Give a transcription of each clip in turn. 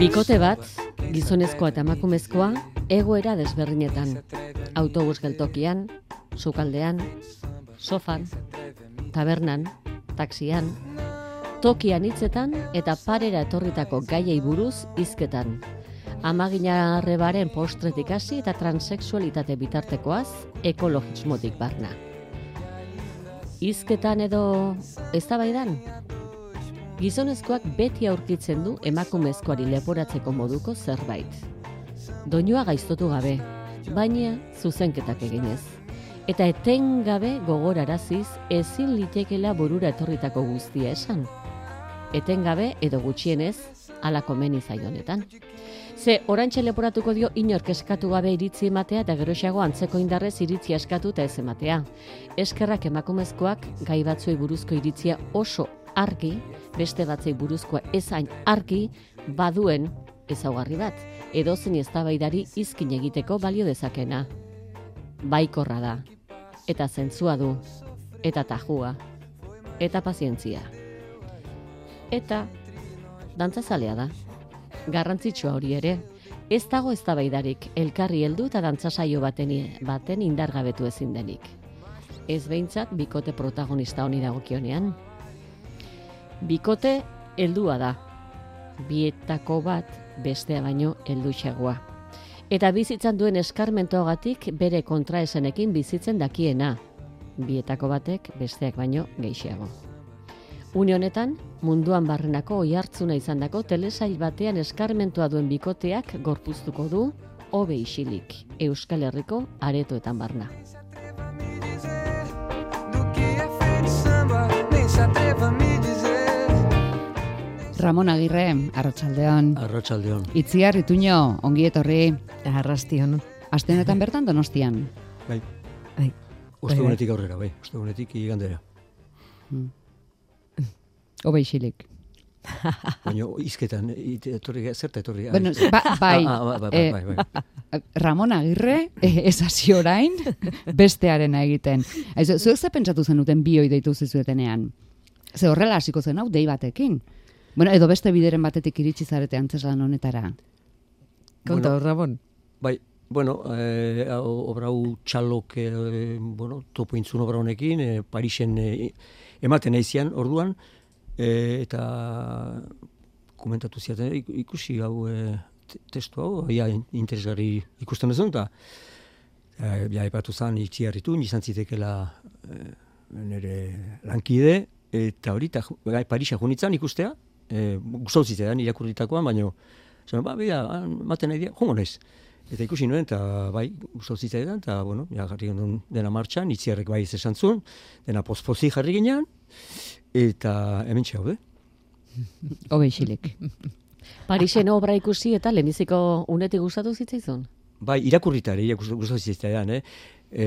Bikote bat, gizonezkoa eta emakumezkoa, egoera desberdinetan. Autobus geltokian, sukaldean, sofan, tabernan, taxian, tokian hitzetan eta parera etorritako gaiei buruz hizketan. Amagina arrebaren postretik hasi eta transexualitate bitartekoaz ekologismotik barna. Hizketan edo eztabaidan Gizonezkoak beti aurkitzen du emakumezkoari leporatzeko moduko zerbait. Doinua gaiztotu gabe, baina zuzenketak eginez. Eta etengabe gogoraraziz ezin litekela burura etorritako guztia esan. Etengabe edo gutxienez ala komeni zaionetan. Ze orantxe leporatuko dio inork eskatu gabe iritzi ematea eta geroxago antzeko indarrez iritzi eskatu eta ez ematea. Eskerrak emakumezkoak gai batzuei buruzko iritzia oso argi, beste batzei buruzkoa ezain argi, baduen ezaugarri bat, edozein eztabaidari izkin egiteko balio dezakena. Baikorra da, eta zentzua du, eta tajua, eta pazientzia. Eta dantzazalea da. Garrantzitsua hori ere, ez dago eztabaidarik elkarri heldu eta dantzasaio baten, baten indargabetu ezin denik. Ez behintzat bikote protagonista honi dagokionean. Bikote heldua da. Bietako bat bestea baino helduxagoa. Eta bizitzan duen eskarmentoagatik bere kontraesenekin bizitzen dakiena. Bietako batek besteak baino gehiago. Une honetan, munduan barrenako oihartzuna izandako telesail batean eskarmentua duen bikoteak gorpuztuko du hobe isilik Euskal Herriko aretoetan barna. Do Ramon Agirre, arratsaldean. Arratsaldeon. Itziar Ituño, ongi etorri. Arrastion. Aste honetan bertan Donostian. Bai. Bai. Ostegunetik aurrera, bai. Ostegunetik igandera. Hobe isilik. Baina izketan, etorri, zerta etorri? Bueno, ba, bai, Ah, ah, bai, eh, bai, bai, bai. Ramon Agirre, eh, ez hasi orain, bestearena egiten. Aizu, zuek ze pentsatu zenuten bioi deitu zizuetenean? Ze horrela hasiko zen hau, dei batekin. Bueno, edo beste bideren batetik iritsi zarete antzeslan honetara. Konta, Bueno. Ramon. Bai, bueno, eh, hau obra hau txalok, eh, bueno, topo intzun obra honekin, eh, Parisen eh, ematen aizian, orduan, eh, eta komentatu ziaten, "Ik- ikusi hau te- testu hau, ja, in- interesgarri ikusten duzun, eta eh, ja, epatu zan itxiarritu, izan zitekela eh, nire lankide, eta hori, eta gai, Parisa junitzen ikustea, eh, gustatu zitzaidan irakurritakoan, baina, zan, ba, bida, maten nahi dira, jongo naiz. Eta ikusi nuen, eta bai, gustatu zitzaidan, eta, bueno, ja, jarri gendun dena martxan, itziarrek bai ez esan zuen, dena pospozi jarri ginean, eta hemen txaude. Hobe isilik. Parisen obra ikusi eta lehenbiziko unetik gustatu zitzaizun? Bai, irakurrita ere, gustatu zitzaidan, eh? E,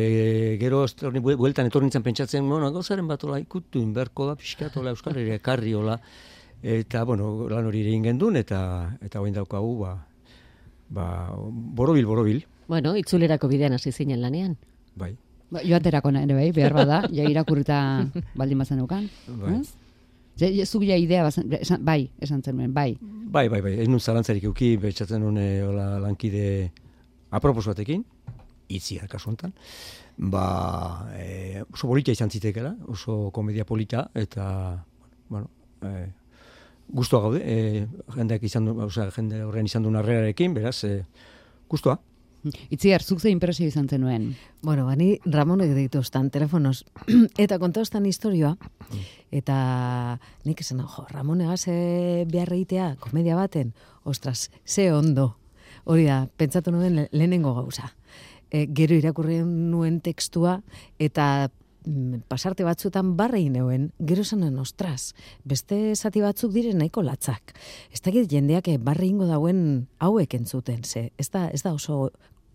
gero etorni, bue- bueltan etorri nintzen pentsatzen, bueno, gauzaren bat ola ikutu inberko da, pixkat ola Euskal Herria ekarri ola, eta, bueno, lan hori ere egin gendun, eta, eta hoin daukagu, ba, ba, borobil, borobil, Bueno, itzulerako bidean hasi zinen lanean. bai. Ba, joaterako ere bai, behar bada, ja irakurrita baldin bazen eukan. Bai. Eh? Ja, ja, zuk ja idea, bazen, esan, bai, esan zenuen, bai. Bai, bai, bai, ez nun zalantzarik euki, betxatzen nun eh, hola lankide apropos batekin, itzia kasu honetan, ba, e, oso polita izan zitekela, oso komedia polita, eta, bueno, e, guztua gaude, e, jendeak izan du, osea, jende horren izan duen arrearekin, beraz, e, guztua. Itziar, zuk ze impresio izan zenuen. Bueno, bani Ramonek deitu ostan telefonoz. eta konta ostan historioa. Eta nik esan, jo, Ramonegaz e, behar egitea komedia baten. Ostras, ze ondo. Hori da, pentsatu nuen le- lehenengo gauza. E, gero irakurri nuen tekstua eta mm, pasarte batzuetan barrei neuen, gero esanen, ostras, beste zati batzuk diren nahiko latzak. Ez dakit jendeak eh, barre ingo dauen hauek entzuten, ze, ez da, ez da oso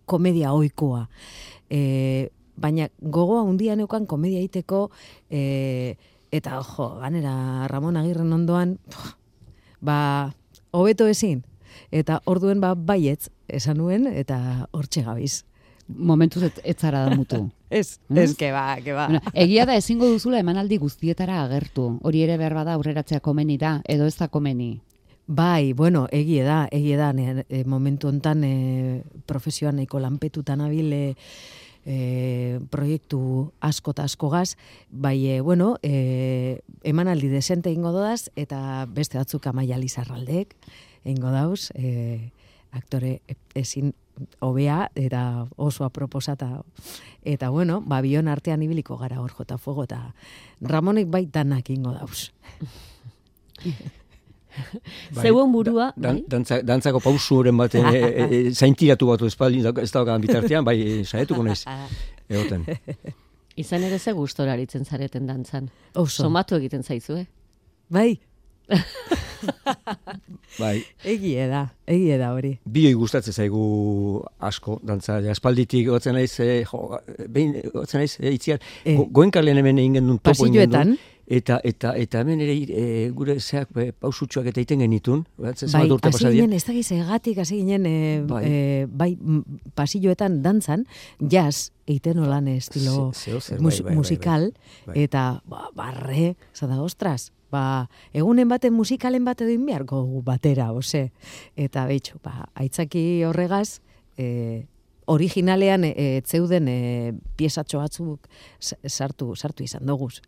komedia oikoa. E, baina gogoa handia neukan komedia egiteko, e, eta jo, ganera Ramon Agirren ondoan, pff, ba, hobeto ezin. Eta orduen ba baietz esan nuen eta hortxe gabiz. Momentuz ez, ez zara da mutu. Ez, Mm? ez, que ba, que ba. Bueno, egia da ezingo duzula emanaldi guztietara agertu. Hori ere behar bada aurreratzea komeni da, edo ez da komeni. Bai, bueno, egie da, egie da, ne, e, momentu hontan e, profesioan nahiko lanpetutan abil e, e, proiektu asko eta askogaz, bai, e, bueno, e, emanaldi desente ingo dodaz, eta beste batzuk amaia lizarraldek, ingo dauz, e, aktore ezin hobea eta oso aproposata eta bueno, ba bion artean ibiliko gara hor jota fuego eta Ramonek bai danak ingo dauz. Bai, Zeuen burua, Dan, bai? dantza, dantzako pausuren bat e, e, e, zaintiratu batu espaldin, ez daukan bitartean, bai, e, saietuko naiz, egoten. Izan ere ze gustora aritzen zareten dantzan. Oso. Somatu egiten zaizu, eh? Bai, Bai, egie da, egie da hori. bioi gustatzen zaigu asko, dantza, ja, espalditik gotzen naiz, e, jo, behin gotzen naiz, e, itziar, Eh. go, goenkalen hemen egin genuen topo egin. Pasilloetan, Eta, eta, eta hemen ere e, gure zeak e, pausutxoak eta iten genitun. Bat, bai, hasi ginen, ez da egatik, hasi ginen, e, Bai. bai, bai pasilloetan dantzan, jazz, eiten olan estilo Ze- zeo zer, mus- bai, bai, bai, musikal, bai. Bai. eta ba, barre, zada, ostras, ba, egunen baten musikalen bat edo inbiarko gu batera, ose. Eta behitxo, ba, aitzaki horregaz, e, originalean e, zeuden e, piesatxo batzuk sa- sartu, sartu izan doguz.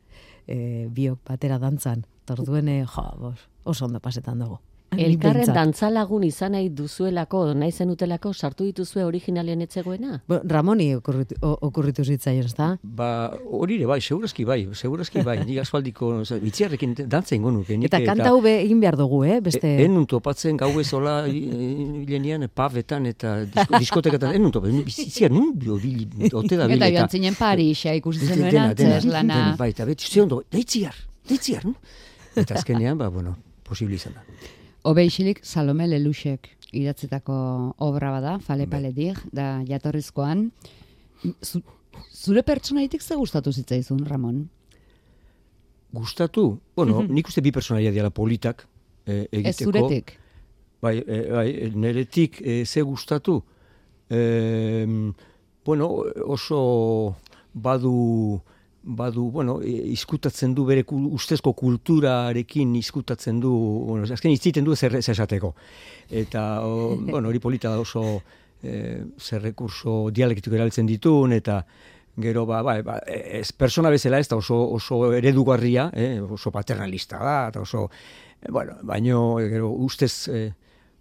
E, biok batera dantzan. Torduen, e, jo, oso ondo pasetan dugu. Elkarren dantzalagun izan nahi duzuelako, nahi zenutelako, sartu dituzue originalean etzegoena? Bo, Ramoni okurritu, okurritu zitzaion, ez da? Ba, hori ere, bai, segurazki bai, segurazki bai, nik asfaldiko, oza, bitxiarrekin dantza ingo nuke. Eta kanta hube egin behar dugu, eh? Beste... E, enun topatzen gau ez hola bilenian pavetan eta disko, diskoteketan, enun topatzen, bizitzia nun bio bil, ote da Eta joan zinen Parisa ikusi zenuen antzes lana. bai, eta beti, ze ondo, deitziar, deitziar? Eta azkenean, ba, bueno, posible izan da. Hobe isilik Salome Leluxek idatzetako obra bada, Fale Pale Dir, da jatorrizkoan. Zu, zure pertsonaitik ze gustatu zitzaizun, Ramon? Gustatu, bueno, nik uste bi personaia diala politak eh, egiteko. Ez zuretik. Bai, e, bai, neretik e, ze gustatu. E, bueno, oso badu badu, bueno, e, izkutatzen du bere ustezko kulturarekin izkutatzen du, bueno, azken itziten du zer, esateko. Eta, o, bueno, hori polita oso e, zer rekurso dialektiko erabiltzen ditun, eta gero, ba, ba, ba, ez persona bezala ez da oso, oso eredugarria, eh, oso paternalista da, eta oso, bueno, baino, gero, ustez,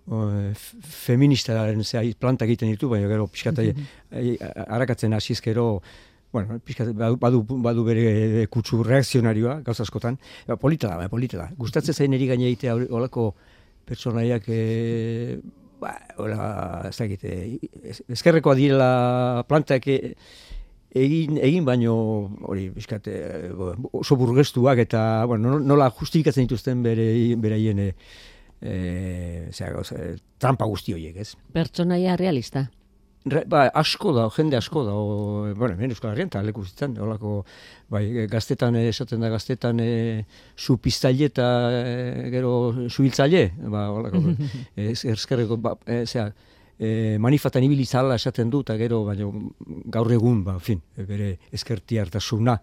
f- feministaren zea, planta egiten ditu, baina gero pixkat eh, eh, arakatzen hasiz gero, bueno, pixkat badu, badu bere kutsu reakzionarioa, gauz askotan, ba, polita da, ba, polita da. Gustatzen zain eri gaine egitea holako pertsonaiak e, ba, hola, ez dakit, eh, ez- ezkerrekoa direla plantak e, egin, egin baino hori pixkat eh, oso burgestuak eta bueno, no- nola justifikatzen dituzten bere beraien e, e, zera, gauza, eh, trampa guzti horiek, ez? Pertsonaia realista. Re, ba, asko da, jende asko da, o, bueno, hemen Euskal Herrian, eta leku zitzen, holako, bai, e, gaztetan, e, esaten da gaztetan, e, zu piztaile eta e, gero suhiltzaile, ba, holako, e, erskerreko, ba, e, zera, e, manifatan ibili zala esaten du, eta gero, baina gaur egun, ba, fin, e, bere eskerti hartasuna,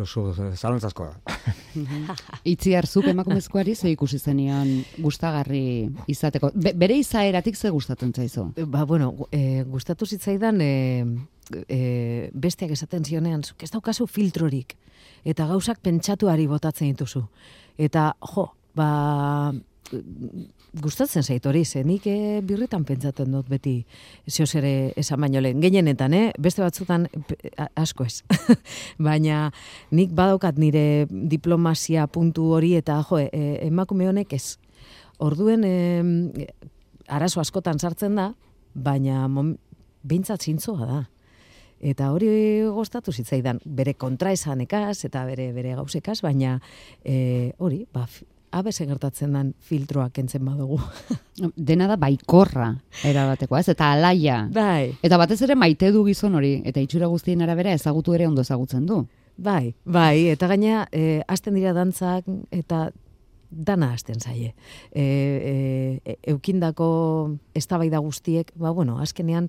oso zalantzazkoa da. Itziar zuk emakumezkoari ze ikusi zenion gustagarri izateko. Be, bere izaeratik ze gustatzen zaizu? Ba, bueno, e, gustatu zitzaidan e, e, besteak esaten zionean, zuk ez daukazu filtrorik, eta gauzak pentsatuari botatzen dituzu. Eta, jo, ba, gustatzen zait hori, ze nik e, birritan pentsatzen dut beti zehoz ere esan baino lehen. Gehienetan, eh? beste batzutan asko ez. Baina nik badaukat nire diplomazia puntu hori eta jo, e, emakume honek ez. Orduen e, arazo askotan sartzen da, baina mom, zintzoa da. Eta hori gostatu zitzaidan, bere kontraesanekaz eta bere bere gauzekaz, baina e, hori, ba, abese gertatzen dan filtroa kentzen badugu. Dena da baikorra erabatekoa, ez? Eta alaia. bai, Eta batez ere maite du gizon hori, eta itxura guztien arabera ezagutu ere ondo ezagutzen du. bai, bai, eta gaina e, hasten dira dantzak eta dana hasten zaie. E, e, eukindako eztabaida guztiek, ba bueno, azkenean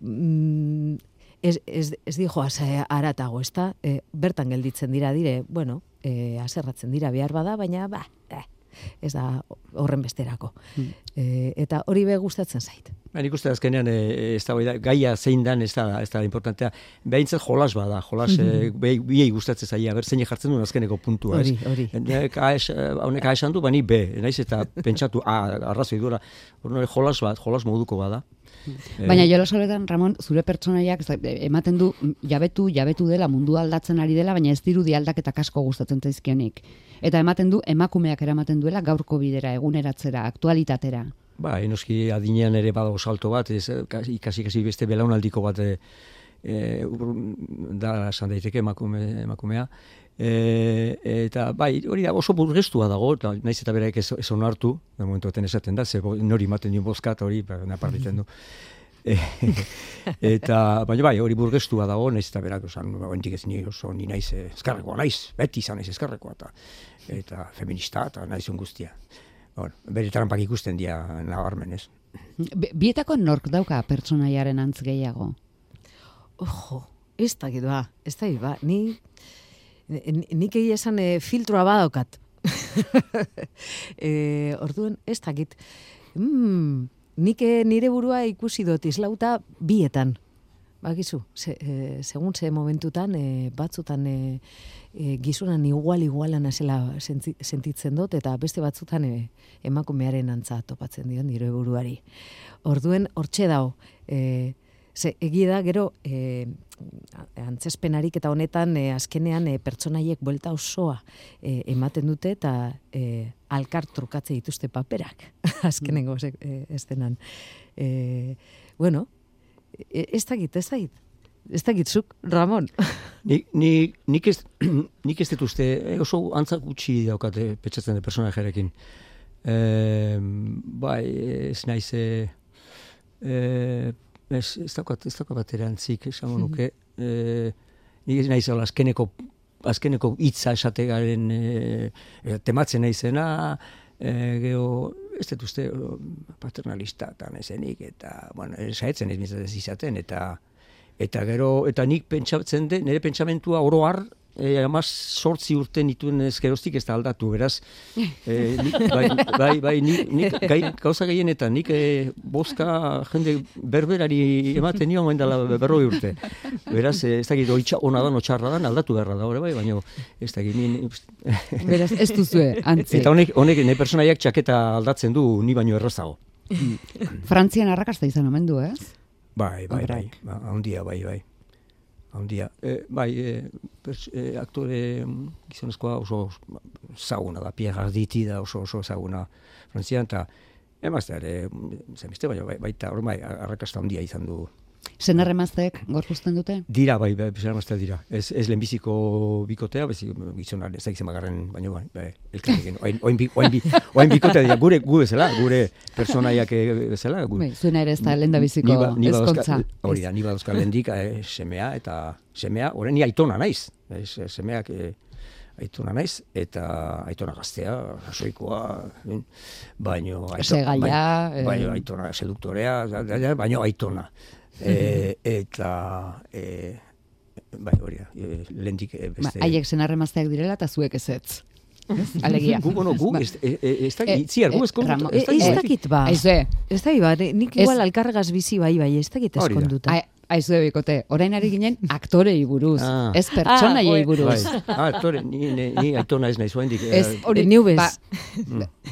mm, ez, ez, ez di joaz eh, aratago, ez da? E, bertan gelditzen dira dire, bueno, e, aserratzen dira behar bada, baina, ba, eh, ez da horren besterako. E, eta hori be gustatzen zait. Ba, nik uste azkenean e, ez da, gaia zein dan ez da, ez da importantea. Behintzat jolas bada, jolas e, be- biei gustatzen zaia, ber zein jartzen duen azkeneko puntua. Hori, hori. AES, eh, Honek A esan du, bani B, naiz eta pentsatu A, arrazoi duela. Hor jolas bat, jolas moduko bada. Eh, Baina jolas horretan, Ramon, zure pertsonaiak ematen du jabetu, jabetu dela, mundu aldatzen ari dela, baina ez dirudi aldaketak asko gustatzen zaizkionik. Eta ematen du, emakumeak eramaten duela gaurko bidera, eguneratzera, aktualitatera. Ba, enoski adinean ere badago salto bat, ez, kasi, ikasi, kasi beste belaunaldiko bat e, da esan daiteke emakume, emakumea. E, eta bai, hori da oso burgestua dago, eta naiz eta beraik ez, ez onartu, de momentu baten esaten da, ze nori ematen duen bozka, hori, ba, naparritzen du. Eta, baina bai, hori burgestua dago, naiz eta berak, osan, oentik ez ni oso ni naiz eskarrekoa, naiz, beti izan naiz eskarrekoa, eta, eta feminista, eta naizun guztia. Bueno, bere trampak ikusten dira nabarmen, ez? Bi- Bietako nork dauka pertsonaiaren antz gehiago. Ojo, ez da ba, ez da ba, ni, ni- nik egia esan e, filtroa badaukat. e, orduan, ez dakit. Mm, nik eh, nire burua ikusi dut islauta bietan. Bakizu, se, e, segun ze momentutan, e, batzutan e, e, gizunan igual igualan azela senti- sentitzen dut, eta beste batzutan e, emakumearen antza topatzen dio nire buruari. Orduen, hortxe dao, e, ze, egia da, gero, e, antzespenarik eta honetan e, azkenean e, pertsonaiek buelta osoa e, ematen dute eta e, alkar trukatze dituzte paperak azkenengo mm. e, estenan. E, bueno, e, ez dakit, ez dakit. Ez dakit zuk, Ramon. Ni, ni, nik, ez, nik ez dut uste, eh, oso antzak gutxi daukate petxatzen de personajearekin. E, bai, ez naiz, e, ez, ez daukat, ez daukat bat erantzik, esango nuke. E, nik ez naiz azkeneko, azkeneko hitza esategaren e, tematzen naizena, e, geho, ez dut uste paternalista eta naizenik, eta, bueno, mintzat ez izaten, eta, Eta gero, eta nik pentsatzen de, nire pentsamentua oro har, e, amaz sortzi urte nituen ez geroztik ez da aldatu, beraz, e, nik, bai, bai, bai, nik, nik gai, gauza gehienetan, nik e, boska jende berberari ematen nion dela berroi urte. Beraz, ez dakit, oitxa, ona dan, otxarra dan, aldatu beharra da, bai, baina ez dakit, ni, ni, Beraz, ez duzue, antzi. eta honek, honek, nire personaiak txaketa aldatzen du, ni baino errazago. Frantzian arrakasta izan omen du, ez? Bai, bai, bai, ba, handia, bai, bai. Handia. E, bai, e, pers, e, aktore mm, gizonezkoa oso zaguna da, Pierre Arditi da oso oso zaguna frantzian, eta emazte ere, zemiste, baina bai, baita, hor bai, arrakasta handia izan du. Senar emazteek gorpuzten dute? Dira, bai, bai, emaztea dira. Ez, ez lehenbiziko bikotea, bezi gizonan, ez da izan bagarren, baina bai, bai, elkarrekin, oain, oain, bi, oain, bi, oain bikotea dira, gure, gu bezala, gure personaiak eh, bezala, gu, Bai, zuena ere ez da lenda biziko Ni ba- ni ezkontza. Hori da, ni badauzka lehendik eh, semea eta semea, orain ni aitona naiz. Eh, semeak eh, aitona naiz eta aitona gaztea, rasoikoa, eh, baino Segaia, baino, baino aitona seduktorea, da- da- da, baino aitona. Eh, eta eh, bai, hori da, eh, lehendik eh, Ba, beste. haiek senar emazteak direla eta zuek ezetz. Ez? Alegia. Gu, bueno, gu, Ba, ez, da, itziar, gu ez kontu- E, ez dakit ba. Aize, Ez dakit ba, nik igual alkarregaz bizi bai, bai, ez dakit da. eskonduta. Ai- aizu bikote, orain ari ginen aktorei buruz, Ah. ez pertsonaiei Ah, buruz. Bai, ah, aktore, ni, ni, ni aitona ez naiz oraindik. Ez, eh, hori, Nubes. ba,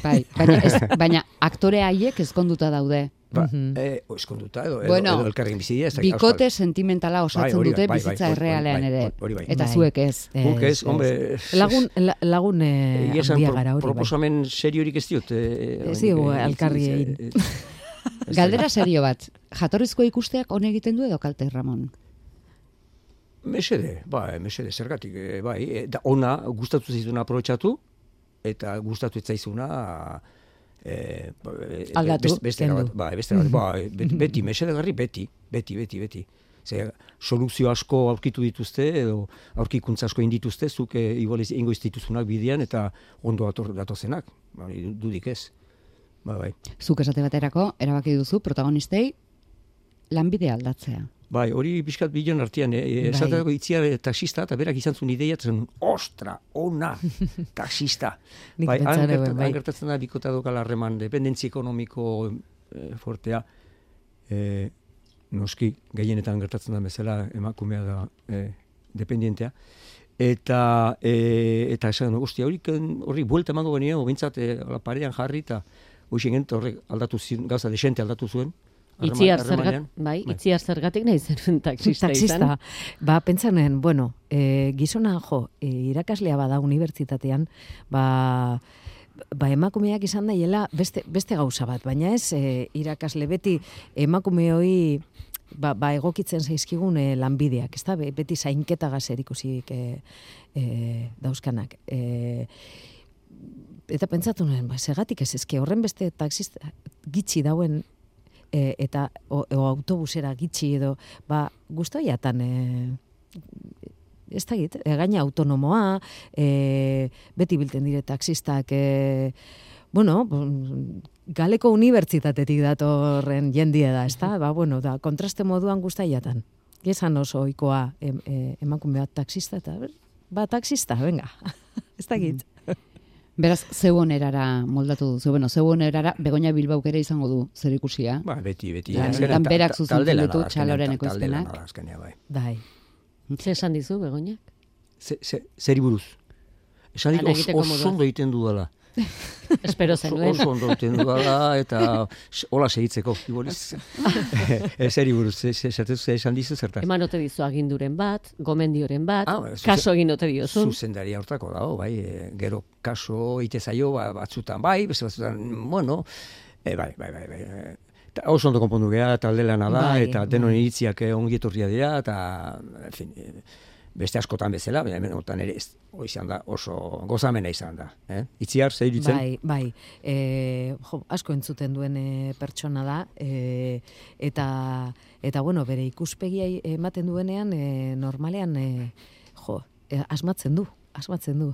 bai, baina, ez, baina aktore haiek ezkonduta daude. Ba, Mhm. eh, eskonduta edo, Bueno, edo, edo elkarrekin bizi dira, ez dakit, Bikote sentimentala osatzen hori da, dute bai, bai, bizitza hori- errealean bai, ere. bai. Eta Bai. zuek ez. Guk ez, Ez, hombre... ez. Lagun, la, lagun eh, handia gara hori bai. proposamen seriorik ez diot. Eh, Ez eh, elkarri eh, egin. Galdera serio bat. Jatorrizko ikusteak hone egiten du edo kalte Ramon? Mesede, bai, mesede, zergatik, eh, bai, eh, da ona gustatu zaizuna aprobetxatu, eta gustatu ez zaizuna eh, Aldatu, best- beste bat, bai, beste bat, bai, beti, beti mesedegarri beti, beti, beti, beti. Ze, soluzio asko aurkitu dituzte, edo aurkikuntza asko indituzte, zuk igual ez- ingo ez dituzunak bidean, eta ondo dator, datozenak, bai, dudik ez. Ba, bai. Zuk esate baterako, erabaki duzu protagonistei lanbide aldatzea. Bai, hori pixkat bilen artean, e, Bai. esateko itzia taxista, eta berak izan zuen ideia, zen, ostra, ona, taxista. Bai, han, nuen, bai. han gertatzen da bikota dokala harreman, dependentzi ekonomiko e, fortea, e, noski, gehienetan gertatzen da bezala emakumea da e, dependientea, eta e, eta esan ostia hori horri buelta emango genio bintzat e, ala parean jarri eta gent horrek aldatu zuen gauza desente aldatu zuen Itziar zergat, harremanean. bai, itziar zergatik nahi zenuen taxista, Taxista. izan. Ba, pentsanen, bueno, e, gizona, jo, e, irakaslea bada unibertsitatean, ba, ba emakumeak izan daiela beste, beste gauza bat, baina ez e, irakasle beti emakume hoi ba, ba egokitzen zaizkigun e, lanbideak, ezta? Be- Beti zainketa ikusiik e, e, dauzkanak. E, eta pentsatu nuen, ba, segatik ez ezke horren beste taxista gitxi dauen e, eta o, o autobusera gitxi edo ba gustoiatan e, ez da git, e, gaina autonomoa, e, beti bilten dire taxistak, e, bueno, galeko unibertsitatetik datorren jendie da, ezta? Ba, bueno, da, kontraste moduan guztaiatan. Gezan oso oikoa em, e, emakume bat taxista, eta ba, taxista, venga, ez da git. Beraz, zeu onerara moldatu duzu. Bueno, zeu onerara Begoña Bilbauk ere izango du zer ikusia. Ba, beti, beti. Ja, Azkenean berak zuzentzen ditu txaloren ekoizpenak. bai. Bai. Ze esan dizu, Begoñak? Ze, ze, zeri buruz? Esan dit, Lan os, egiteko oso ondo egiten dudala. Espero zenuen. oso ondo egiten dudala, eta hola segitzeko. Iboliz. Ez zeri buruz, ze- ze- esatez, ze esan dizu zertaz. Eman ote dizu aginduren bat, gomendioren bat, Ah, ba, zuzen- kaso egin ote diozun. Zuzendaria hortako dago, bai, e, gero kaso ite zaio, ba, batzutan bai, beste batzutan, bueno, e, bai, bai, bai, bai. Ta oso ondo konpondu geha, talde lana da, Bai, eta denon bai. iritziak eh, ongi etorria dira, eta, en fin, beste askotan bezala, baina hemen honetan ere hoi izan da, oso gozamena izan da. Eh? Itziar, zer iritzen? Bai, bai. E, jo, asko entzuten duen e, pertsona da e, eta eta bueno, bere ikuspegia ematen duenean e, normalean e, jo, e, asmatzen du, asmatzen du.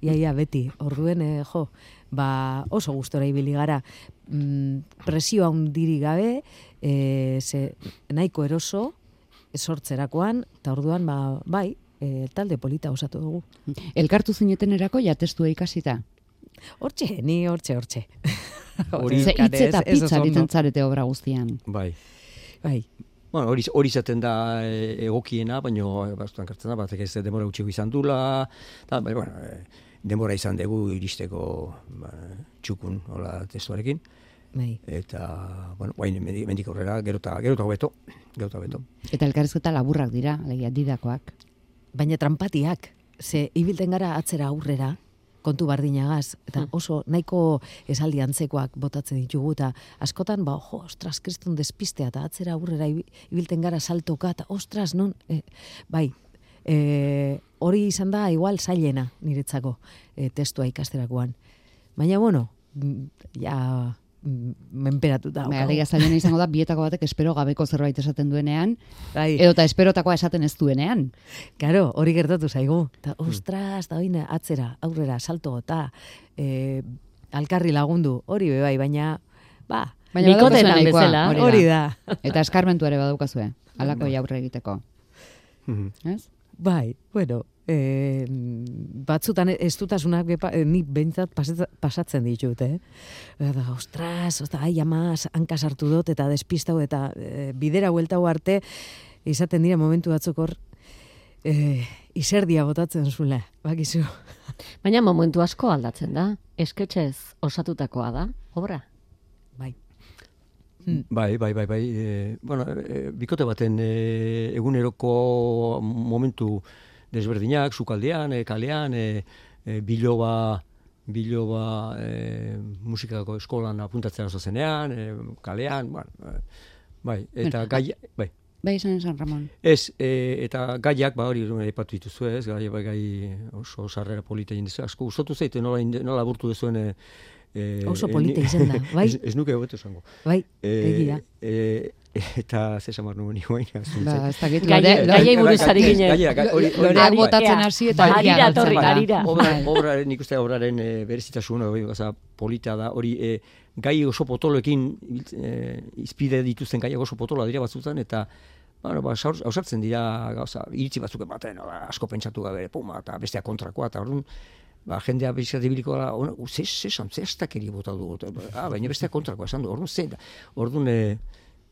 Iaia beti, orduen e, jo, ba oso gustora ibili gara. Mm, presio handiri gabe, e, ze, nahiko eroso sortzerakoan, eta orduan ba, bai, e, talde polita osatu dugu. Elkartu zinetenerako ja testua ikasita. Hortxe, ni hortxe, hortxe. Hori- Ze hitz eta pizza egiten zarete obra guztian. Bai. Bai, Bueno, hori, hori izaten da e, egokiena, baina batzutan kartzen da, batek ez denbora gutxiko izan dula, eta, bai, bueno, e, denbora izan dugu iristeko ba, txukun, hola, testuarekin, bai. eta, bueno, guain mendik, aurrera, gero eta gero hobeto, gero eta hobeto. Eta elkarrizketa laburrak dira, alegia didakoak. Baina trampatiak, ze ibilten gara atzera aurrera, kontu bardinagaz, eta oso nahiko esaldi antzekoak botatzen ditugu, eta askotan, ba, jo, ostras, kriston despistea, eta atzera aurrera ibi- ibilten gara saltoka, eta ostras, non, e, bai, e, hori izan da igual zailena niretzako e, testua ikasterakoan. Baina, bueno, ja, menperatuta. Bai, daukagu. alegia zailena izango da bietako batek espero gabeko zerbait esaten duenean, Bai. edo eta esperotakoa esaten ez duenean. Claro, hori gertatu zaigu. Ta, ostras, da oina, atzera, aurrera, salto, eta e, alkarri lagundu, hori be bai, baina, ba, Baina Bikotetan nahikoa, bezala. hori hori da. Eta eskarmentu ere badaukazue, alako aurre egiteko. Ez? Bai, bueno, e, batzutan ez dutasunak bepa, e, ni behintzat pasatzen ditut, eh? Eta, ostras, osta, ai, ama, hanka sartu dut, eta despistau, eta e, bidera hueltau arte, izaten dira momentu batzuk hor, e, iserdia botatzen zula, bakizu. Baina momentu asko aldatzen da. Esketxez osatutakoa da, obra. Bai. Bai, bai, bai, bai. E, bueno, e, bikote baten e, eguneroko momentu desberdinak, sukaldean, e, kalean, e, e, biloba, biloba e, musikako eskolan apuntatzen oso zenean, e, kalean, bueno, bai, eta gai, bai. Bai, esan esan, Ramon. Ez, e, eta gaiak, ba hori aipatu dituzu ez, gai, bai, gai oso sarrera polita egin dizu. Asko gustatu zaite nola, nola burtu duzuen e, e, Oso polita izen da, bai. ez, ez nuke hobeto esango. Bai, Eh, egia. eh, eta ze samar nuen iguain. Ba, ez dakit, Gaie- lore- gaiei buruz ari ginen. Hori- loreak botatzen hasi eta galtzen da. harira. Obra, Bai. obraren, nik uste obraren e, berezitasun, hori, oza, polita da, hori e, gai oso potoloekin e, izpide dituzten gaiak oso potoloa dira batzutan, eta Bueno, ba, saur- ausartzen dira gauza, iritzi batzuk ematen, ba, asko pentsatu gabe, puma, eta bestea kontrakoa, eta orduan, ba, jendea bizkat ibiliko gara, ze, ze, ze, ze astakeri bota dugu, eta, ah, baina bestea kontrakoa esan du, orduan, ze, orduan, e,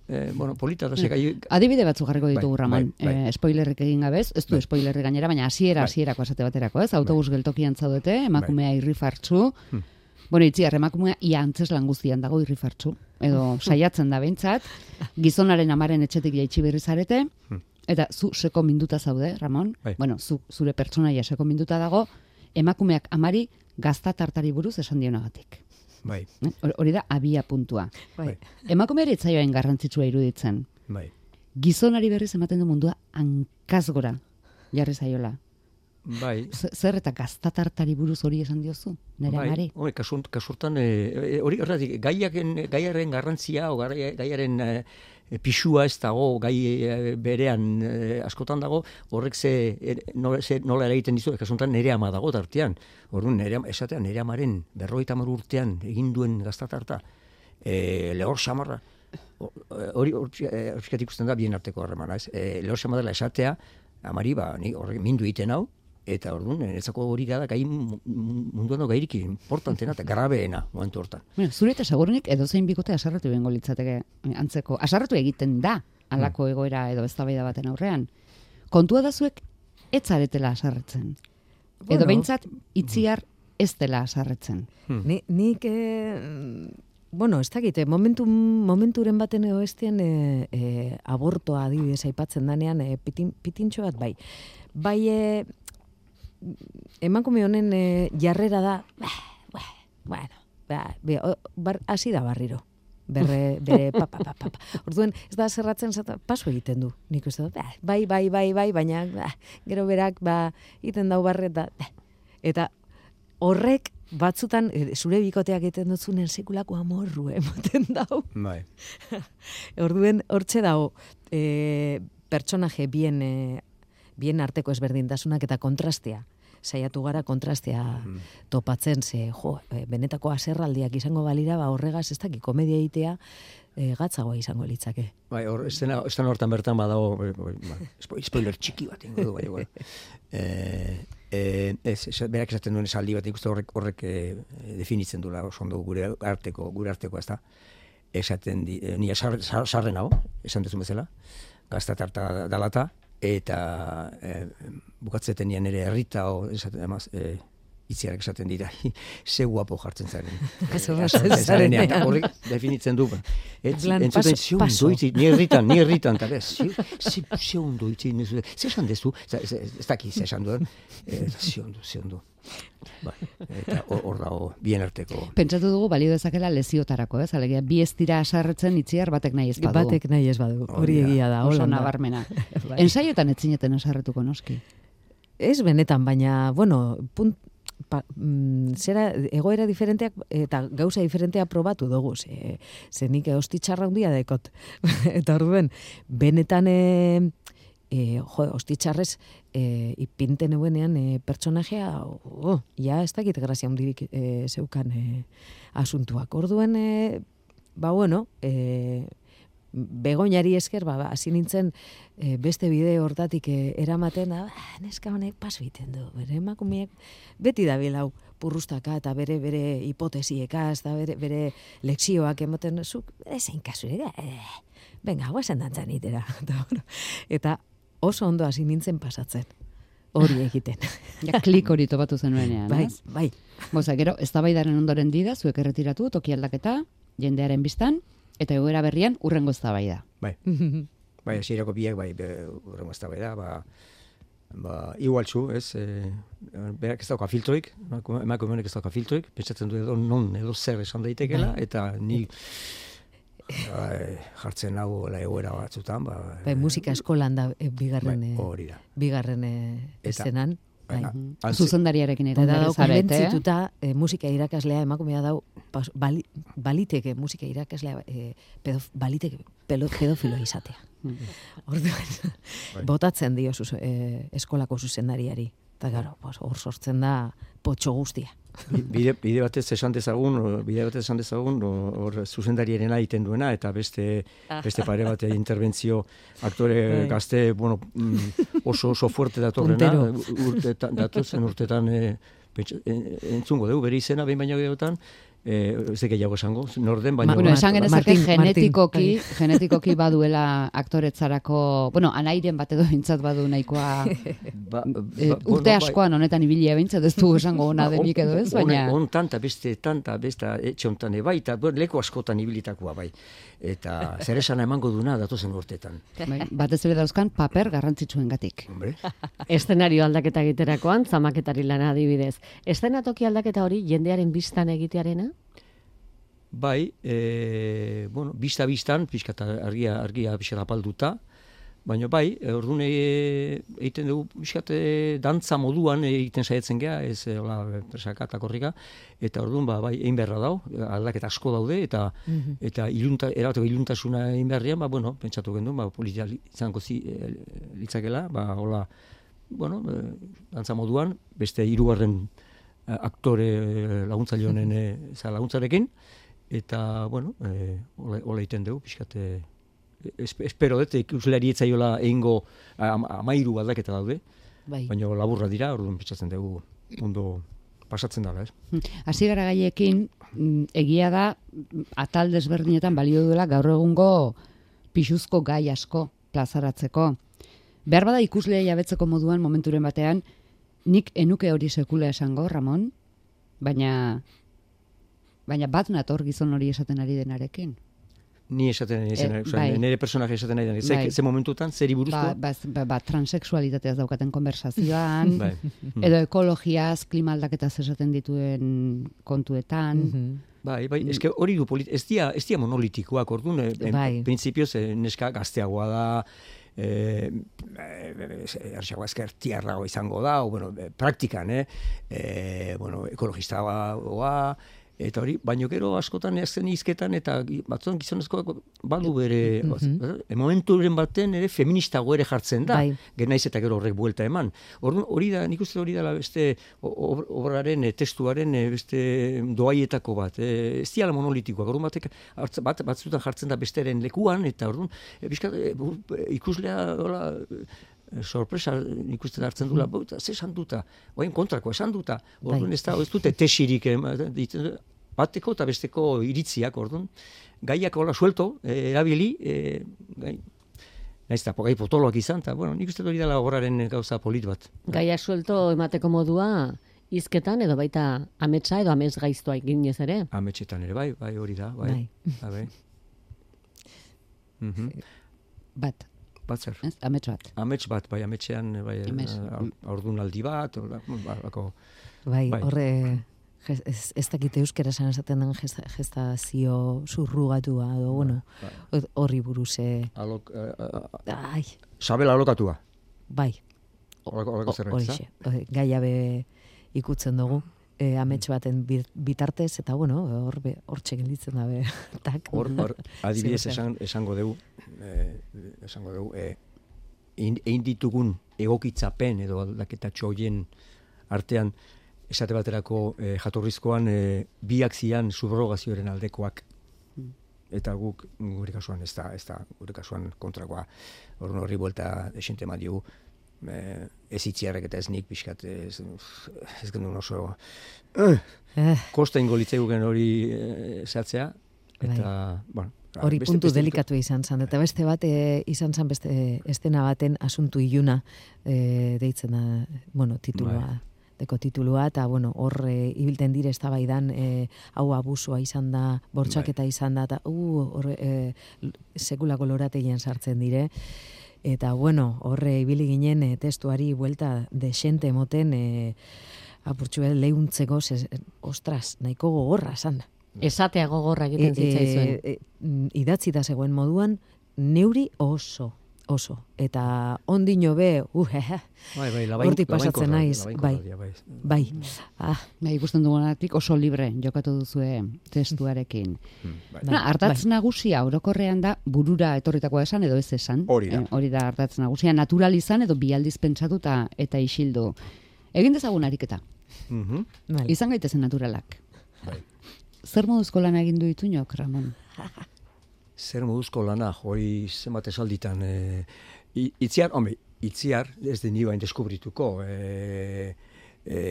e, bueno, polita da, ze gai, Adibide batzuk jarriko ditugu Bai, Ramon. bai, bai. Eh, spoilerrik egin gabez, ez du Bai. spoilerrik gainera, baina hasiera Bai. hasierako esate baterako, ez? Autobus geltokian zaudete, emakumea irrifartzu. Hmm. Bueno, itziar, emakumea ia antzeslan guztian dago irrifartzu. Edo saiatzen da behintzat, gizonaren amaren etxetik jaitsi berri zarete, Hmm. eta zu seko minduta zaude, Ramon? Bai. Bueno, zu, zure pertsonaia seko minduta dago, emakumeak amari gazta tartari buruz esan dionagatik. bai, Eh? Hor- Hori da abia puntua. Bai. Emakumeari etzaioen garrantzitsua iruditzen. bai. Gizonari berriz ematen du mundua hankaz gora jarri zaiola. Bai, Zer eta gaztatartari buruz hori esan diozu, nire bai, amari? Hori, kasu, kasurtan, e, hori, horretik, gaiaren, gaiaren garrantzia, o gai- gaiaren e, pixua ez dago, gai e, berean e, askotan dago, horrek ze, er, nola, ze, nola eragiten dizu, kasuntan nere ama dago tartean. Orduan, nere, ama- esatea, nere amaren hamar urtean egin duen gaztatarta, e, lehor samarra, e, hori hor e, hor pixkat ikusten da bien arteko harremana, ez? E, lehor samarra esatea, amari, ba, ni horrek mindu egiten hau, eta orduan, niretzako hori gara gai mu- mu- munduan gairik importantena eta grabeena momentu hortan. Bueno, zure eta segurunik edozein bikote asarratu bengo litzateke eh, antzeko. Asarratu egiten da halako Hmm. egoera edo eztabaida baten aurrean. Kontua da zuek ez zaretela asarretzen. Edo Bueno. behintzat itziar ez dela asarretzen. Ni, nik, eh, bueno, ez dakite, momentu, momenturen baten edo estian e, e, abortoa adibidez aipatzen danean, e, pitin, pitintxo bat bai. Bai, e, emakume honen e, jarrera da, bueno, bar, hasi da barriro. Berre, bere, pa, pa, pa, pa, pa. Orduen, ez da zerratzen, zata, paso egiten du. Nik uste dut, bai, bai, bai, bai, baina, bah, gero berak, ba, iten dau barret da, bah. Eta horrek batzutan e, zure bikoteak egiten dutzunen sekulako amorru ematen dau. Bai. Orduen hortxe dago e, pertsonaje bien e, bien arteko ezberdintasunak eta kontrastea. Saiatu gara kontrastea topatzen ze jo, e, benetako aserraldiak izango balira, ba horregaz ez daki komedia egitea e, gatzagoa izango litzake. Bai, hor, estena, estena hortan bertan badago, spo- spoiler txiki bat ingo du, bai, bai. Eh, eh, ez, ez, berak esaten duen esaldi bat, ikuste horrek, horrek eh, definitzen duela oso ondo gure arteko, gure arteko, ez da? Esaten di, eh, ni sar, sar, sarren hau, esan duzu bezala, gazta tarta dalata, eta eh, bukatzeten ere herrita, o, esaten, emaz, eh, itziarak esaten dira, ze guapo jartzen zaren. Zarenean, eta horrek definitzen du. Ez, plan, entzuten, ze ondo hitz- ni herritan, ni herritan, eta bez, ze, ze, ondo duzu, ze esan dezu, ez daki ze esan duen, e, ze ondo, ze ondo. Bai, eta hor dago, bien arteko. Pentsatu dugu balio dezakela leziotarako, ez? Alegia, bi ez dira asarretzen itziar batek nahi ez badu. Batek nahi ez badu, hori egia da. Oso nabarmena. Bai. Ensaiotan etzineten asarretuko noski. Ez benetan, baina, bueno, punt, pa, mm, zera, egoera diferenteak eta gauza diferentea probatu dugu, ze, ze nik ostitxarra handia dekot. eta orduen, benetan, e, e, jo, ostitxarrez, e, ipinten euenean e, pertsonajea, oh, ja ez dakit grazia handirik e, zeukan e, asuntuak. Orduen, e, ba bueno, e, begoinari esker, ba, ba, hasi nintzen e, beste bide hortatik e, eramaten, da, "Ah, neska honek paso egiten du, bere emakumeak beti da hau purrustaka eta bere bere hipotesieka, eta bere, bere lekzioak ematen, zuk, ezein kasu ere, eh, venga, guazen dantzan itera. eta, oso ondo hasi nintzen pasatzen, hori egiten. Ja, klik hori topatu zenuenean, bai, ez? bai. Boza, gero, eztabaidaren ondoren dida, zuek erretiratu, toki aldaketa, jendearen biztan, eta egoera berrian urrengo eztabaida. Bai, bai, hasierako biak, bai, be- urrengo ez da, ba, ba, igualtzu, ez, e, berak ez dauka filtroik, emakume honek ez dauka filtroik, pentsatzen du edo non edo zer esan daitekela, eta ni bai, jartzen hau la egoera batzutan, ba, Bai, musika eskolan da e, bigarren, bai, hori da. bigarren e, eszenan. Bai. Bai, Zuzendariarekin egon da zarete, eh? e, musika irakaslea emakumea dau pas, bali, baliteke musika irakaslea e, pedof, baliteke pelo, pedofilo izatea. Mhm. Orduan, Bai. botatzen dio zuze, e, eskolako zuzendariari. Eta, gero, pues, hor sortzen da potxo guztia. Bi- bide, bide batez esan dezagun, bide batez esan dezagun, hor zuzendariaren egiten duena, eta beste, beste pare bat interbentzio aktore Bai. gazte, bueno, mm, oso oso fuerte datorrena, urtetan, datozen urtetan e, e, entzungo dugu, bere izena, behin baino gehiagotan, e, ez gehiago esango, norden, baina... Bueno, esan genezake genetikoki, Martin. genetikoki baduela aktoretzarako, bueno, anairen batedo bintzat badu nahikoa ba, e, ba, urte bueno, askoan honetan ibilia bintzat, ez du esango ona denik edo ez, baina... On, on tanta, beste tanta, beste etxe hontan bai, eta bueno, leku askotan ibilitakoa bai. Eta zer esana emango duna datozen urtetan. Bai, batez ere dauzkan paper garrantzitsuengatik. Hombre, Eszenario aldaketa egiterakoan, zamaketari lana adibidez. Eszenatoki aldaketa hori jendearen biztan egitearena? bai, e, bueno, bista bistan, pixka argia, argia pixka apalduta, baina bai, e, orduan e, egiten dugu pixka e, dantza moduan egiten saiatzen gea, ez hola, presaka eta korrika, eta orduan ba, bai, egin beharra dau, aldaketa asko daude, eta eta ilunta, erabateko iluntasuna egin beharrian, ba, bueno, pentsatu gendu, ba, politia li- izango zi, litzakela, ba, hola, bueno, dantza moduan, beste hirugarren aktore laguntzaile honen e, za laguntzarekin, eta, bueno, e, hola, egiten dugu, pixkat, espero dut, ikusleari etzaiola egingo am, amairu aldaketa daude, Bai. baina laburra dira, orduan pentsatzen dugu, ondo pasatzen dara, ez? Hasi gara gaiekin, mm, egia da, atal desberdinetan balio duela gaur egungo pixuzko gai asko plazaratzeko. Behar bada ikuslea jabetzeko moduan momenturen batean, nik enuke hori sekula esango, Ramon, baina baina bat nator gizon hori esaten ari denarekin. Ni esaten ari Eh, naiz, osea, bai. nire personaje esaten naiz. Ze, Bai. ze momentutan, zeri buruzko? Ba, ba, ba, ba, transexualitateaz daukaten konversazioan, Bai. edo ekologiaz, klima aldaketaz esaten dituen kontuetan. Mhm. Bai, bai, eske hori du polit, ez dia, ez dia monolitikoak, orduan, eh, en, Bai. printzipioz, eh, neska gazteagoa da, eh, eh, erxagoa izango da, o, bueno, praktikan, eh, eh, bueno, ekologistagoa, eta hori, baino gero askotan ezken hizketan eta gi- batzuan gizonezkoak badu bere, Mhm. eh, momenturen baten ere feministago ere jartzen da, Bai. genaiz eta gero horrek buelta eman. Orduan hori da, nik uste hori dela beste obraren, eh, testuaren eh, beste doaietako bat. Eh, ez diala monolitikoak, orduan batek bat, batzutan jartzen da besteren lekuan, eta orduan bizkat, eh, ikuslea hola, sorpresa ikusten hartzen dula, mm. ze esan duta, oain kontrako esan duta, orduan Bai. ez da, ez dute tesirik, ditzen, bateko eta besteko iritziak, orduan, gaiak hola suelto, eh, erabili, eh, gai, Naiz eta gai potoloak izan, eta, bueno, nik uste hori dela horaren gauza polit bat. Gaia suelto emateko modua hizketan edo baita ametsa edo amets gaiztoa eginez ere. Ametxetan ere, bai, bai, hori da, bai. Bai. Bai. bai. Mhm. Bat, Bat zer. ez? Amets bat. Amets bat, bai, ametxean, bai, Amets. aurdunaldi bat, hola, ba, bako, Bai, Bai. horre ez, ez dakite euskera esan esaten den gesta- gestazio zurrugatua edo, bueno, bai. horri buruz, eh, alok, eh, eh, ai, sabela alokatua. bai, Horreko zerbait, gaia be ikutzen dugu, e, amets baten bi- bitartez, eta bueno, hor hortxe gelditzen da be, tak. Hor, hor, adibidez esan, esango dugu, eh, esango dugu, eh, egin ditugun egokitzapen edo aldaketatxo hoien artean, esate baterako eh, jatorrizkoan eh, biak zian subrogazioaren aldekoak. Eta guk gure kasuan ez da, ez da gure kasuan kontrakoa. Orduan horri buelta eman diogu. Eh, ez itziarrek eta ez nik pixkat ez, ez genuen oso eh, Eh, kosta ingo hori zehatzea. Eta, bueno, hori beste- puntu beste- delikatu izan zen, eta beste bat e, izan zen beste estena baten asuntu iluna e, deitzen da, bueno, titulua, Bai. deko titulua, eta bueno, hor e, ibilten dire eztabaidan e, hau abusua izan da, bortxaketa Bai. izan da, eta uh, hor e, sekulako lorategian sartzen dire, eta bueno, horre ibili ginen e, testuari buelta desente moten e, apurtxu behar lehuntzeko, ze- ostras, nahiko gogorra da. Esatea gogorra egiten zitzaizuen. e, e, idatzi da zegoen moduan, neuri oso, oso. Eta ondino be, uh, hehe, Bai, bai, labain, hortik pasatzen naiz, bai. dira, bai. bai, ah, Bai, ikusten dugunatik oso libre jokatu duzue testuarekin. Mm, bai. Na, ardatz nagusia orokorrean da burura etorritakoa esan edo ez esan. Hori da. Eh, hori da ardatz nagusia natural izan edo bi aldiz pentsatu eta, isildu. Egin dezagun ariketa. Mhm. Vale. Izan gaitezen naturalak. Bai. Zer moduzko lana egin du ituñok, Ramon? Zer moduzko lana, hoi zenbat esalditan. E, itziar, hombre, itziar, ez de nibain deskubrituko. E, e,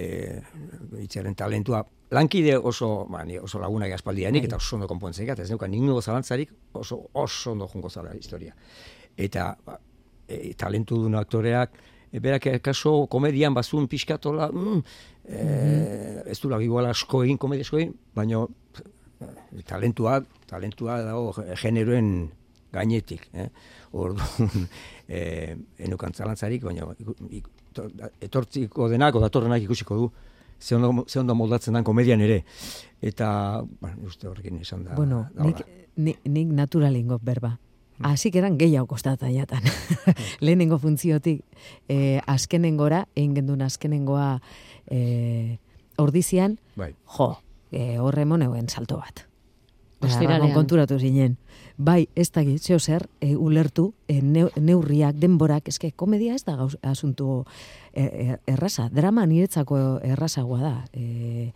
itziaren talentua, lankide oso, ba, ni oso laguna aspaldianik eta oso ondo konpontzen ez neukan ningo zalantzarik oso, oso ondo jungo zala historia. Eta ba, e, talentu duen aktoreak, e, berak kaso komedian bazun pixkatola, mm, e, ez du igual asko egin, komedia asko egin, baina talentua, talentua dago generoen gainetik. Eh? Orduan, eh, enukan zalantzarik, baina etortziko denak, datorrenak ikusiko du, ze ondo, ze ondo moldatzen dan komedian ere. Eta, bueno, uste horrekin esan da. Bueno, da nik, nik, nik naturalingo berba. Hasik eran gehiago kostata jatan. Lehenengo funtziotik, eh, azkenengora, egin gendun azkenengoa eh, ordizian, Bai. jo, eh, horre moneuen salto bat. Ostiralean. Konturatu zinen. Bai, ez da zeo zer, e, ulertu, e, neu- neurriak, denborak, eske komedia ez da gauz, asuntu e, e, erraza, drama niretzako errazagoa da. E,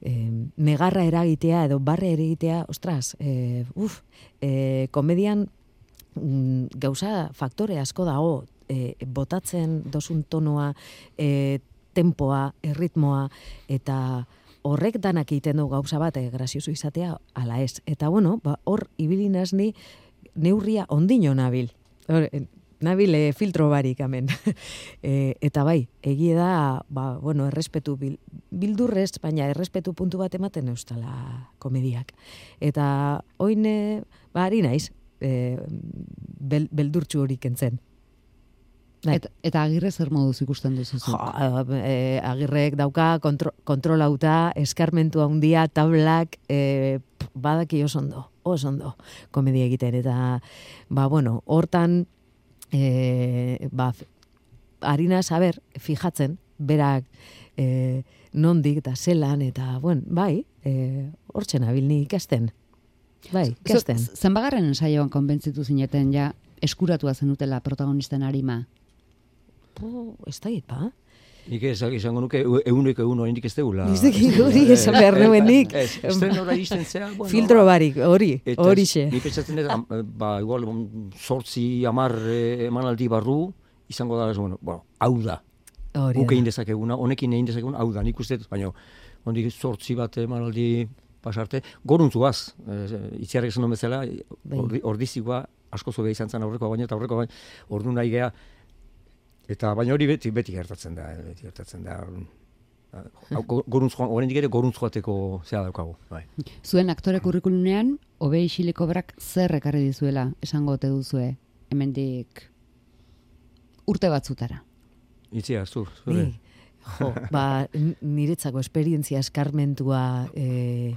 e, negarra eragitea edo barre eragitea, ostras, e, uf, e, komedian mm, gauza faktore asko dago, e, botatzen dosun tonoa, e, tempoa, erritmoa, eta horrek danak egiten du gauza bat e, grazioso izatea ala ez. Eta bueno, ba, hor ibili naz ni neurria ondino nabil. Hor, eh, nabil e, filtro barik hemen. e, eta bai, egie da, ba, bueno, errespetu bil, bildurrez, baina errespetu puntu bat ematen eustala komediak. Eta oin, ba, ari naiz, e, bel, beldurtxu hori kentzen. Bai. Et, eta agirre zer moduz ikusten duzu Jo, e, agirrek dauka kontro, kontrolauta, eskarmentu handia, tablak, e, badaki oso ondo, oso ondo komedia egiten. Eta, ba, bueno, hortan, e, ba, harina saber, fijatzen, berak e, nondik eta zelan, eta, bueno, bai, e, hortzen abil ni ikasten. Bai, ikasten. Zenbagarren ensaioan konbentzitu zineten ja eskuratua zenutela protagonisten arima. Po, ez da ba? Nik ez izango nuke e- euneko egun oraindik ez deula. Niztekin hori esan behar nuen nik. Ez, zea, bueno. Filtro barik, hori, Eta horixe. Ni pentsatzen dut, am- ba, igual, mm, sortzi, amar eh, emanaldi barru, izango da, bueno, bueno, hau da. Hori Guk da. egin dezakeguna, honekin egin dezakeguna, hau da, nik uste baina, ondik sortzi bat emanaldi pasarte, goruntzuaz, eh, itziarrek esan bezala, Bai. ordi, ordizikoa asko zobe izan zen aurrekoa baina, eta aurrekoa baina, ordu nahi gea, eta baina hori beti, beti gertatzen da, eh, beti gertatzen da, Hau, go- goruntz joan, oraindik ere goruntz joateko zea daukagu, bai. Zuen aktore kurrikulunean, hobe isiliko brak zer ekarri dizuela, esango ote duzue, hemendik urte batzutara. Itzia, zu, zure. Ni, jo, ba, niretzako esperientzia eskarmentua e,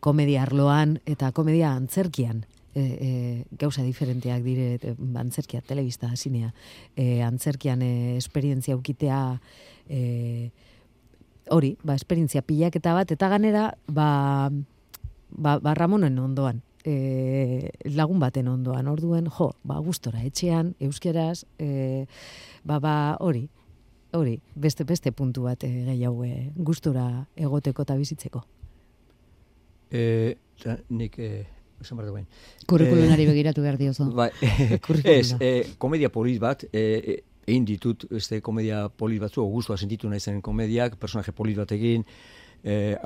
komedia arloan eta komedia antzerkian. E, e, gauza diferenteak dire e, antzerkia, telebista, zinea. E, antzerkian e, esperientzia ukitea e, hori, ba, esperientzia pilaketa bat, eta ganera, ba, ba, ba Ramonen ondoan. E, lagun baten ondoan, orduen, jo, ba, gustora, etxean, euskeraz, e, ba, ba, hori, hori, beste beste puntu bat e, gehiago e, gustora egoteko eta bizitzeko. Ta, nik, eh, esan behar dugu Kurrikulunari begiratu behar diozu. Bai, Kurrikuluma. ez, eh, komedia polit bat, eh, egin ditut, este komedia polit batzu, gustua sentitu naizen komediak, personaje polit batekin, eh,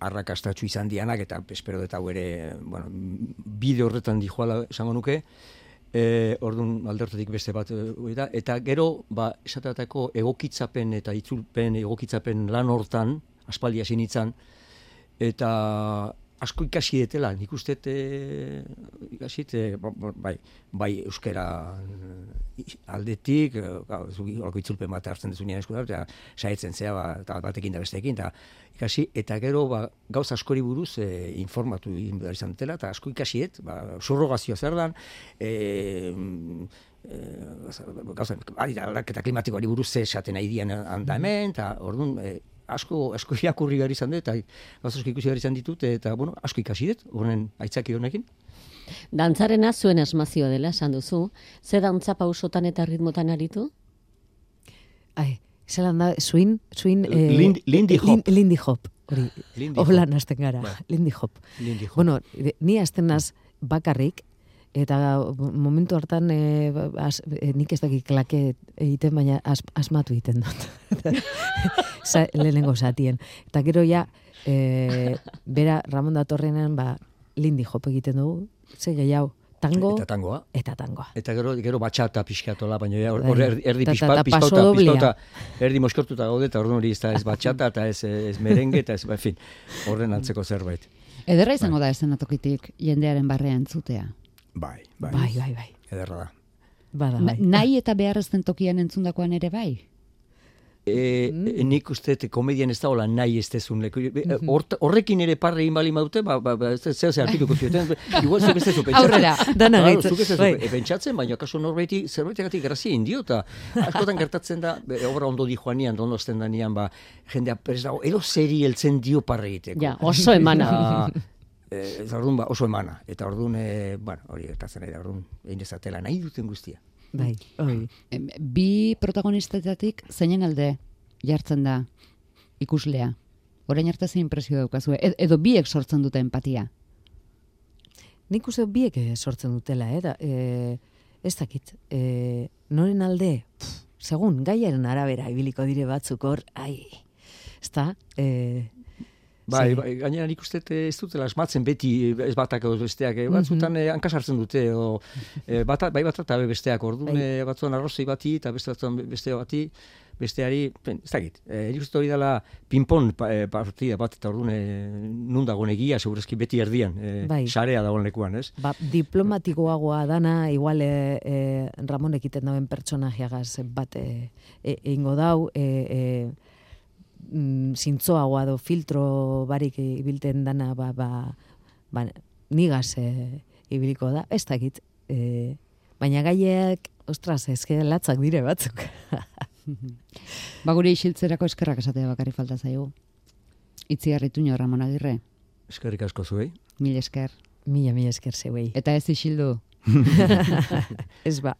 arrakastatxu izan dianak, eta espero hau ere, bueno, bide horretan dijoala esango nuke, eh, orduan aldertatik beste bat eh, hori da, eta gero, ba, esatatako egokitzapen eta itzulpen egokitzapen lan hortan, aspaldi hasi nintzen, eta asko ikasi detela, nik uste e, ikasi e, bai, bai euskera eh, aldetik, e, holako itzulpen bat hartzen duzu nien eskura, eta saietzen zea ba, eta batekin da besteekin, eta ikasi, eta gero ba, gauz askori buruz e, informatu izan dutela, eta asko ikasiet, ba, surrogazioa zer dan, e, gauza, ari da, aldaketa klimatikoari buruz esaten nahi dian handa hemen, eta orduan, e, asko, asko irakurri behar izan dut, asko ikusi behar izan ditut, eta, bueno, asko ikasi dut, horren aitzaki honekin. Dantzarena zuen asmazio dela, esan duzu. Ze dantza pausotan eta ritmotan aritu? Ai, zelan da, swing, swing... eh, Lind- Lindy lin- Hop. Lindy hop, hori. Lindy Hola Hop. nazten gara, Bai. Lindy hop. Lindy Hop. Bueno, ni azten naz bakarrik, eta momentu hartan e, as, e, nik ez dakit klake egiten, baina as, asmatu egiten dut. Za, lehenengo zatien. Eta gero ja, e, bera Ramon datorrenean, ba, Lindy hop egiten dugu, ze gehiago, tango Eta tangoa. eta tangoa. Eta gero, gero batxata pixkatola, baina ja, hor Bai. erdi, erdi Ta- ta- pizpa, ta pizpauta, paso doblia. pizpauta, erdi moskortuta gaude, eta hori ez da ez batxata, eta ez, ez merengue, eta ez, ba, en fin, horren antzeko zerbait. Ederra izango da eszenatokitik jendearen barrean entzutea. Bai, bai, Bai, bai, bai. ederra da. Bada, bai. nahi eta behar ez den tokian entzundakoan ere bai. E, Mm. nik uste komedian ez da hola nahi ez dezun leku. E, Mhm. Horrekin ere parre egin bali maute, ba, ba, ba, ez zeo ze hartikuko zioten. Igual zuk ez pentsatzen. Aurrera. Dana gaitz- zuk ez bai. pentsatzen, baina kaso norbaiti zerbaitegatik grazia indio, eta askotan gertatzen da, be, obra ondo di joanian, donosten danian, ba, jendea prez dago, edo zeri heltzen dio parre egiteko. Ja, oso emana. Eta, eh, ez orduan, ba, oso emana. Eta orduan, eh, bueno, hori gertatzen ari da, orduan, egin dezatela, nahi duten guztia. Bai, hori. Bi protagonistetatik zeinen alde jartzen da ikuslea. Orain arte zein impresio daukazu, ed- edo biek sortzen dute empatia. Nik uste biek eh, sortzen dutela, eh? Da, eh, ez dakit, eh, noren alde, pff, segun, gaiaren arabera ibiliko dire batzuk hor, ai, ez da, eh, Bai, bai, gainera nik uste eh, ez dutela asmatzen beti eh, ez batak edo besteak, eh, batzutan eh, hankasartzen dute, o, eh, bata, bai batak eta besteak, orduan Bai. batzuan arrozei bati eta beste batzuan beste bati, besteari, pen, ez dakit, eh, nik uste hori dela pinpon pa, partida bat, eta orduan nun dagoen egia, segurazki beti erdian, eh, Bai. sarea dagoen lekuan, ez? ba, diplomatikoagoa dana, igual eh, eh, Ramon ekiten dauen pertsonajeagaz bat eh, e- egingo dau, eh, eh, mm, zintzoagoa do filtro barik ibilten dana, ba, ba, ba nigaz eh, ibiliko da, ez dakit, eh, baina gaiek, ostras, ezke latzak dire batzuk. Ba gure isiltzerako eskerrak esatea bakarri falta zaigu. Itziarritu nio Ramon Agirre, Eskerrik asko zuei. mil esker. Mila, mila esker zeuei. Eta ez isildu. Ez ba.